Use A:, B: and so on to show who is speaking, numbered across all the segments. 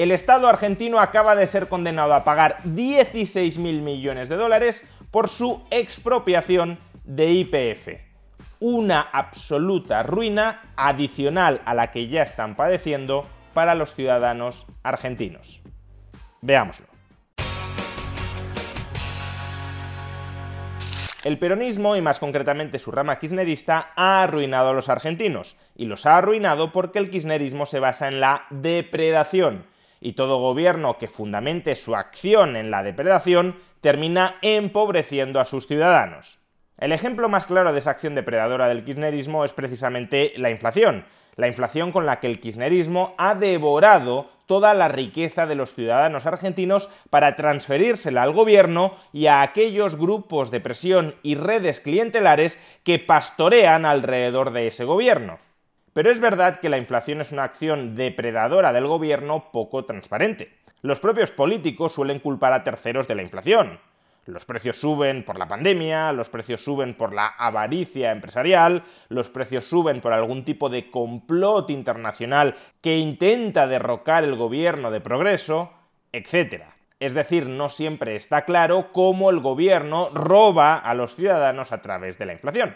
A: El Estado argentino acaba de ser condenado a pagar 16 mil millones de dólares por su expropiación de IPF. Una absoluta ruina adicional a la que ya están padeciendo para los ciudadanos argentinos. Veámoslo. El peronismo, y más concretamente su rama kirchnerista, ha arruinado a los argentinos, y los ha arruinado porque el kirchnerismo se basa en la depredación, y todo gobierno que fundamente su acción en la depredación termina empobreciendo a sus ciudadanos. El ejemplo más claro de esa acción depredadora del kirchnerismo es precisamente la inflación, la inflación con la que el kirchnerismo ha devorado toda la riqueza de los ciudadanos argentinos para transferírsela al gobierno y a aquellos grupos de presión y redes clientelares que pastorean alrededor de ese gobierno. Pero es verdad que la inflación es una acción depredadora del gobierno poco transparente. Los propios políticos suelen culpar a terceros de la inflación. Los precios suben por la pandemia, los precios suben por la avaricia empresarial, los precios suben por algún tipo de complot internacional que intenta derrocar el gobierno de progreso, etc. Es decir, no siempre está claro cómo el gobierno roba a los ciudadanos a través de la inflación.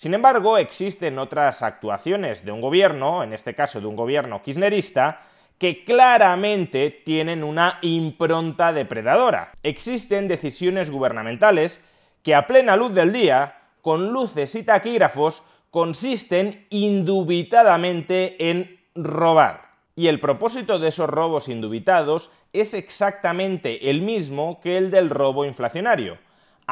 A: Sin embargo, existen otras actuaciones de un gobierno, en este caso de un gobierno kirchnerista, que claramente tienen una impronta depredadora. Existen decisiones gubernamentales que a plena luz del día, con luces y taquígrafos, consisten indubitadamente en robar. Y el propósito de esos robos indubitados es exactamente el mismo que el del robo inflacionario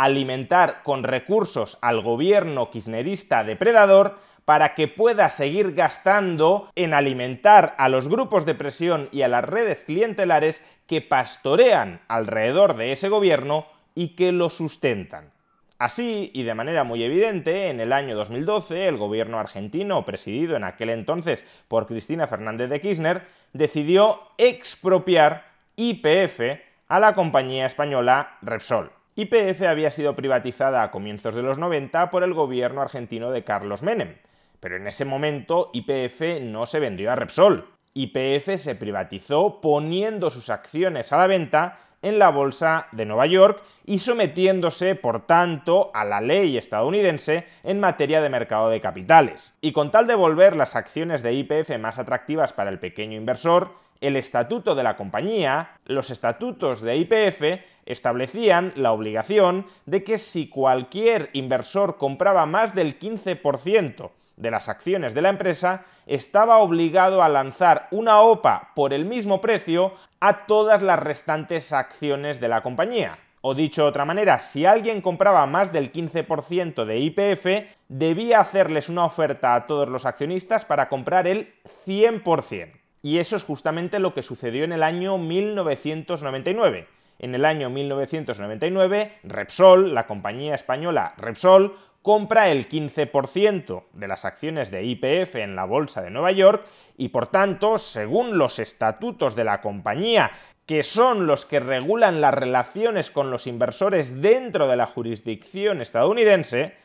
A: alimentar con recursos al gobierno kirchnerista depredador para que pueda seguir gastando en alimentar a los grupos de presión y a las redes clientelares que pastorean alrededor de ese gobierno y que lo sustentan. Así, y de manera muy evidente, en el año 2012 el gobierno argentino, presidido en aquel entonces por Cristina Fernández de Kirchner, decidió expropiar IPF a la compañía española Repsol. YPF había sido privatizada a comienzos de los 90 por el gobierno argentino de Carlos Menem, pero en ese momento YPF no se vendió a Repsol. YPF se privatizó poniendo sus acciones a la venta en la bolsa de Nueva York y sometiéndose, por tanto, a la ley estadounidense en materia de mercado de capitales. Y con tal de volver las acciones de YPF más atractivas para el pequeño inversor, el estatuto de la compañía, los estatutos de IPF, establecían la obligación de que si cualquier inversor compraba más del 15% de las acciones de la empresa, estaba obligado a lanzar una OPA por el mismo precio a todas las restantes acciones de la compañía. O dicho de otra manera, si alguien compraba más del 15% de IPF, debía hacerles una oferta a todos los accionistas para comprar el 100%. Y eso es justamente lo que sucedió en el año 1999. En el año 1999, Repsol, la compañía española Repsol, compra el 15% de las acciones de IPF en la Bolsa de Nueva York y por tanto, según los estatutos de la compañía, que son los que regulan las relaciones con los inversores dentro de la jurisdicción estadounidense,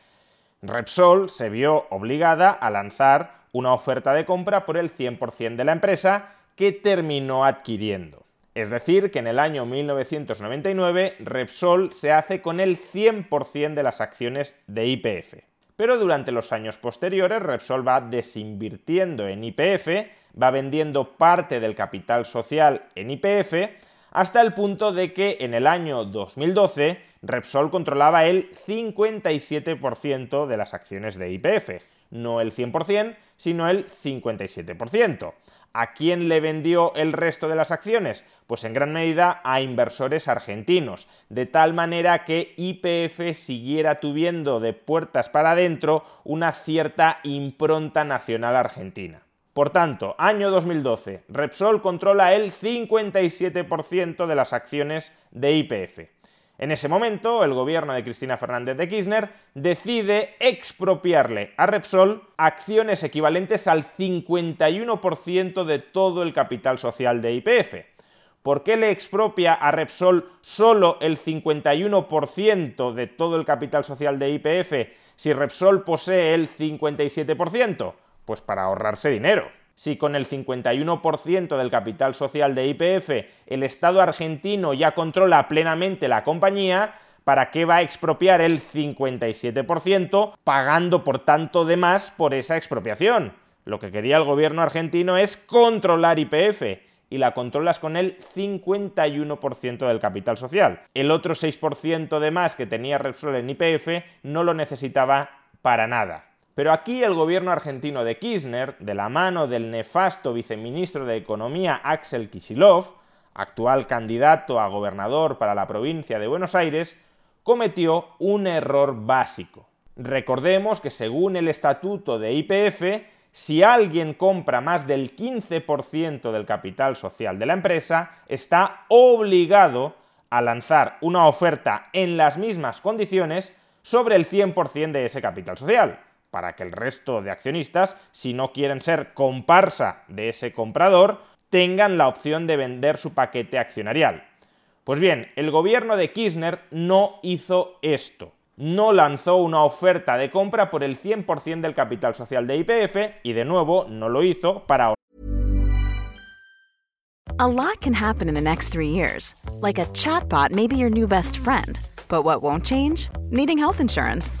A: Repsol se vio obligada a lanzar una oferta de compra por el 100% de la empresa que terminó adquiriendo. Es decir, que en el año 1999 Repsol se hace con el 100% de las acciones de IPF. Pero durante los años posteriores Repsol va desinvirtiendo en IPF, va vendiendo parte del capital social en IPF, hasta el punto de que en el año 2012 Repsol controlaba el 57% de las acciones de IPF no el 100%, sino el 57%. ¿A quién le vendió el resto de las acciones? Pues en gran medida a inversores argentinos, de tal manera que IPF siguiera tuviendo de puertas para adentro una cierta impronta nacional argentina. Por tanto, año 2012, Repsol controla el 57% de las acciones de IPF. En ese momento, el gobierno de Cristina Fernández de Kirchner decide expropiarle a Repsol acciones equivalentes al 51% de todo el capital social de IPF. ¿Por qué le expropia a Repsol solo el 51% de todo el capital social de IPF si Repsol posee el 57%? Pues para ahorrarse dinero. Si con el 51% del capital social de IPF el Estado argentino ya controla plenamente la compañía, ¿para qué va a expropiar el 57% pagando por tanto de más por esa expropiación? Lo que quería el gobierno argentino es controlar IPF y la controlas con el 51% del capital social. El otro 6% de más que tenía Repsol en IPF no lo necesitaba para nada. Pero aquí el gobierno argentino de Kirchner, de la mano del nefasto viceministro de Economía Axel Kisilov, actual candidato a gobernador para la provincia de Buenos Aires, cometió un error básico. Recordemos que según el estatuto de IPF, si alguien compra más del 15% del capital social de la empresa, está obligado a lanzar una oferta en las mismas condiciones sobre el 100% de ese capital social para que el resto de accionistas, si no quieren ser comparsa de ese comprador, tengan la opción de vender su paquete accionarial. Pues bien, el gobierno de Kirchner no hizo esto. No lanzó una oferta de compra por el 100% del capital social de IPF y de nuevo no lo hizo para
B: A lot can happen in the next three years. Like a chatbot may be your new best friend. But what won't change? Needing health insurance.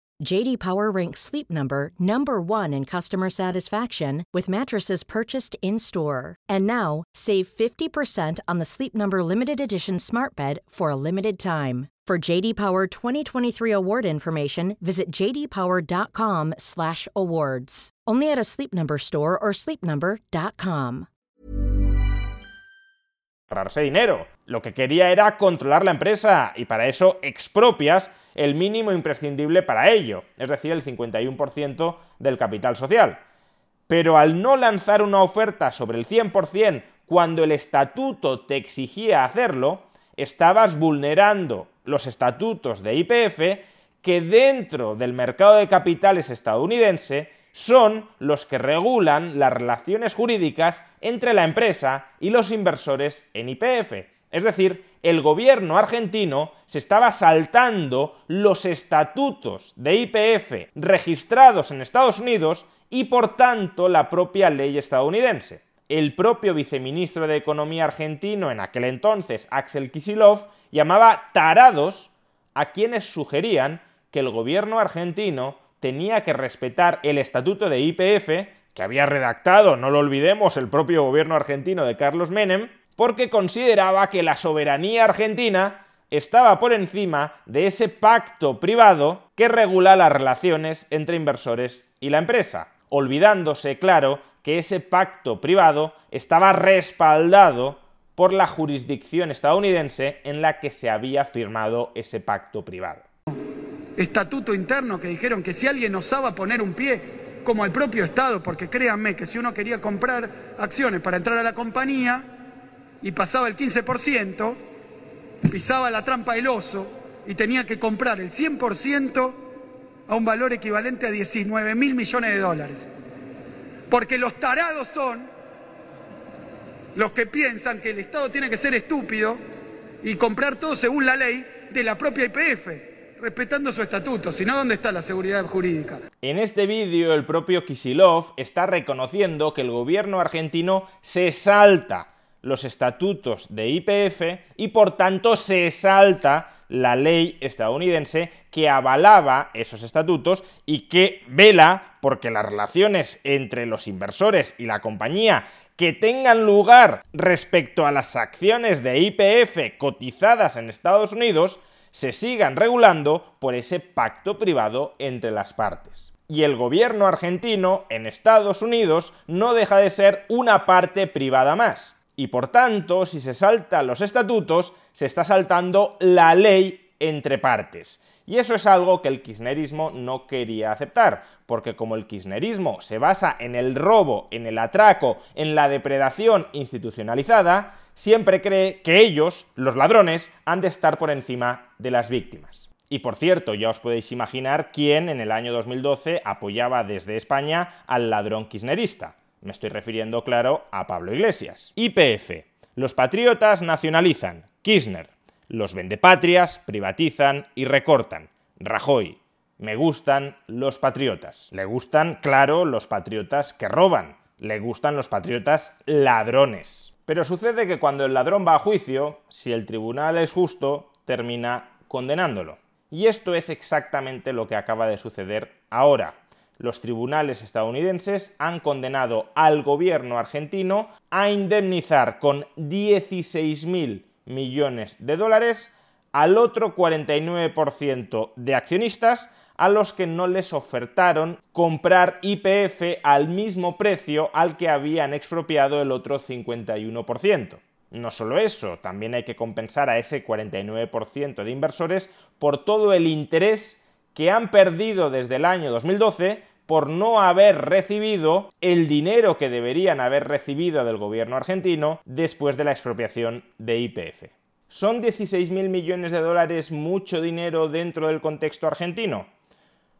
C: JD Power ranks Sleep Number number 1 in customer satisfaction with mattresses purchased in-store. And now, save 50% on the Sleep Number limited edition Smart Bed for a limited time. For JD Power 2023 award information, visit jdpower.com/awards. Only at a Sleep Number store or sleepnumber.com.
A: ahorrarse dinero. Lo que quería era controlar la empresa y para eso expropias el mínimo imprescindible para ello, es decir, el 51% del capital social. Pero al no lanzar una oferta sobre el 100% cuando el estatuto te exigía hacerlo, estabas vulnerando los estatutos de IPF que dentro del mercado de capitales estadounidense son los que regulan las relaciones jurídicas entre la empresa y los inversores en IPF. Es decir, el gobierno argentino se estaba saltando los estatutos de IPF registrados en Estados Unidos y por tanto la propia ley estadounidense. El propio viceministro de Economía argentino en aquel entonces, Axel Kisilov, llamaba tarados a quienes sugerían que el gobierno argentino tenía que respetar el estatuto de IPF, que había redactado, no lo olvidemos, el propio gobierno argentino de Carlos Menem, porque consideraba que la soberanía argentina estaba por encima de ese pacto privado que regula las relaciones entre inversores y la empresa, olvidándose, claro, que ese pacto privado estaba respaldado por la jurisdicción estadounidense en la que se había firmado ese pacto privado.
D: Estatuto interno que dijeron que si alguien osaba poner un pie, como el propio Estado, porque créanme que si uno quería comprar acciones para entrar a la compañía y pasaba el 15%, pisaba la trampa del oso y tenía que comprar el 100% a un valor equivalente a 19 mil millones de dólares. Porque los tarados son los que piensan que el Estado tiene que ser estúpido y comprar todo según la ley de la propia IPF, respetando su estatuto, si no, ¿dónde está la seguridad jurídica?
A: En este vídeo el propio Kisilov está reconociendo que el gobierno argentino se salta los estatutos de IPF y por tanto se salta la ley estadounidense que avalaba esos estatutos y que vela porque las relaciones entre los inversores y la compañía que tengan lugar respecto a las acciones de IPF cotizadas en Estados Unidos se sigan regulando por ese pacto privado entre las partes. Y el gobierno argentino en Estados Unidos no deja de ser una parte privada más. Y por tanto, si se saltan los estatutos, se está saltando la ley entre partes. Y eso es algo que el kirchnerismo no quería aceptar, porque como el kirchnerismo se basa en el robo, en el atraco, en la depredación institucionalizada, siempre cree que ellos, los ladrones, han de estar por encima de las víctimas. Y por cierto, ya os podéis imaginar quién en el año 2012 apoyaba desde España al ladrón kirchnerista. Me estoy refiriendo, claro, a Pablo Iglesias. YPF. Los patriotas nacionalizan. Kirchner. Los vendepatrias privatizan y recortan. Rajoy. Me gustan los patriotas. Le gustan, claro, los patriotas que roban. Le gustan los patriotas ladrones. Pero sucede que cuando el ladrón va a juicio, si el tribunal es justo, termina condenándolo. Y esto es exactamente lo que acaba de suceder ahora. Los tribunales estadounidenses han condenado al gobierno argentino a indemnizar con 16.000 millones de dólares al otro 49% de accionistas a los que no les ofertaron comprar IPF al mismo precio al que habían expropiado el otro 51%. No solo eso, también hay que compensar a ese 49% de inversores por todo el interés que han perdido desde el año 2012 por no haber recibido el dinero que deberían haber recibido del gobierno argentino después de la expropiación de IPF. ¿Son 16.000 millones de dólares mucho dinero dentro del contexto argentino?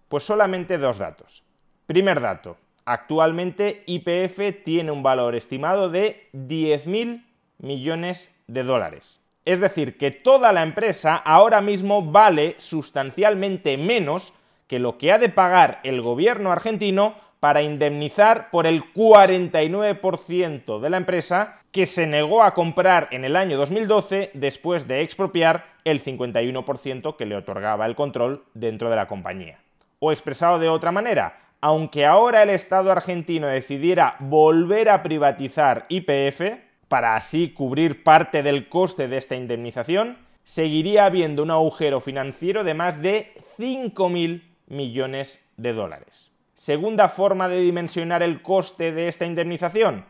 A: Pues solamente dos datos. Primer dato, actualmente IPF tiene un valor estimado de 10.000 millones de dólares. Es decir, que toda la empresa ahora mismo vale sustancialmente menos que lo que ha de pagar el gobierno argentino para indemnizar por el 49% de la empresa que se negó a comprar en el año 2012 después de expropiar el 51% que le otorgaba el control dentro de la compañía. O expresado de otra manera, aunque ahora el Estado argentino decidiera volver a privatizar IPF, para así cubrir parte del coste de esta indemnización, seguiría habiendo un agujero financiero de más de 5.000 millones de dólares. Segunda forma de dimensionar el coste de esta indemnización,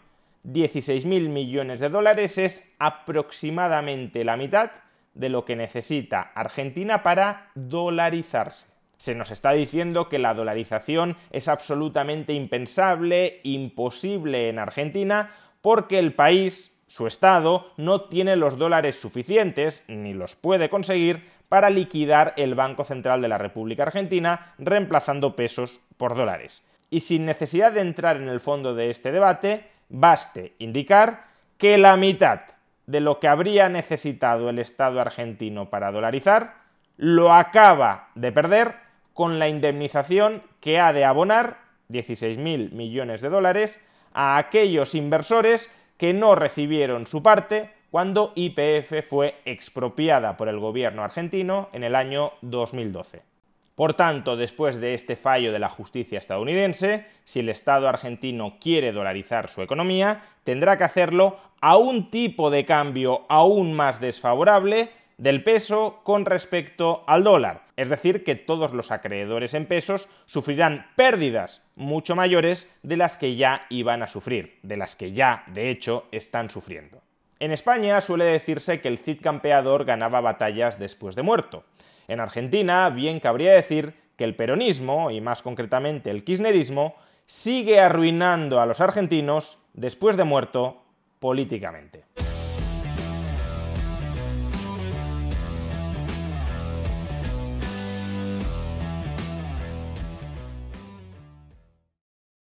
A: 16.000 millones de dólares es aproximadamente la mitad de lo que necesita Argentina para dolarizarse. Se nos está diciendo que la dolarización es absolutamente impensable, imposible en Argentina, porque el país su Estado no tiene los dólares suficientes, ni los puede conseguir, para liquidar el Banco Central de la República Argentina, reemplazando pesos por dólares. Y sin necesidad de entrar en el fondo de este debate, baste indicar que la mitad de lo que habría necesitado el Estado argentino para dolarizar, lo acaba de perder con la indemnización que ha de abonar 16.000 millones de dólares a aquellos inversores que no recibieron su parte cuando YPF fue expropiada por el gobierno argentino en el año 2012. Por tanto, después de este fallo de la justicia estadounidense, si el Estado argentino quiere dolarizar su economía, tendrá que hacerlo a un tipo de cambio aún más desfavorable del peso con respecto al dólar. Es decir, que todos los acreedores en pesos sufrirán pérdidas mucho mayores de las que ya iban a sufrir, de las que ya, de hecho, están sufriendo. En España suele decirse que el Cid campeador ganaba batallas después de muerto. En Argentina, bien cabría decir que el peronismo, y más concretamente el kirchnerismo, sigue arruinando a los argentinos después de muerto políticamente.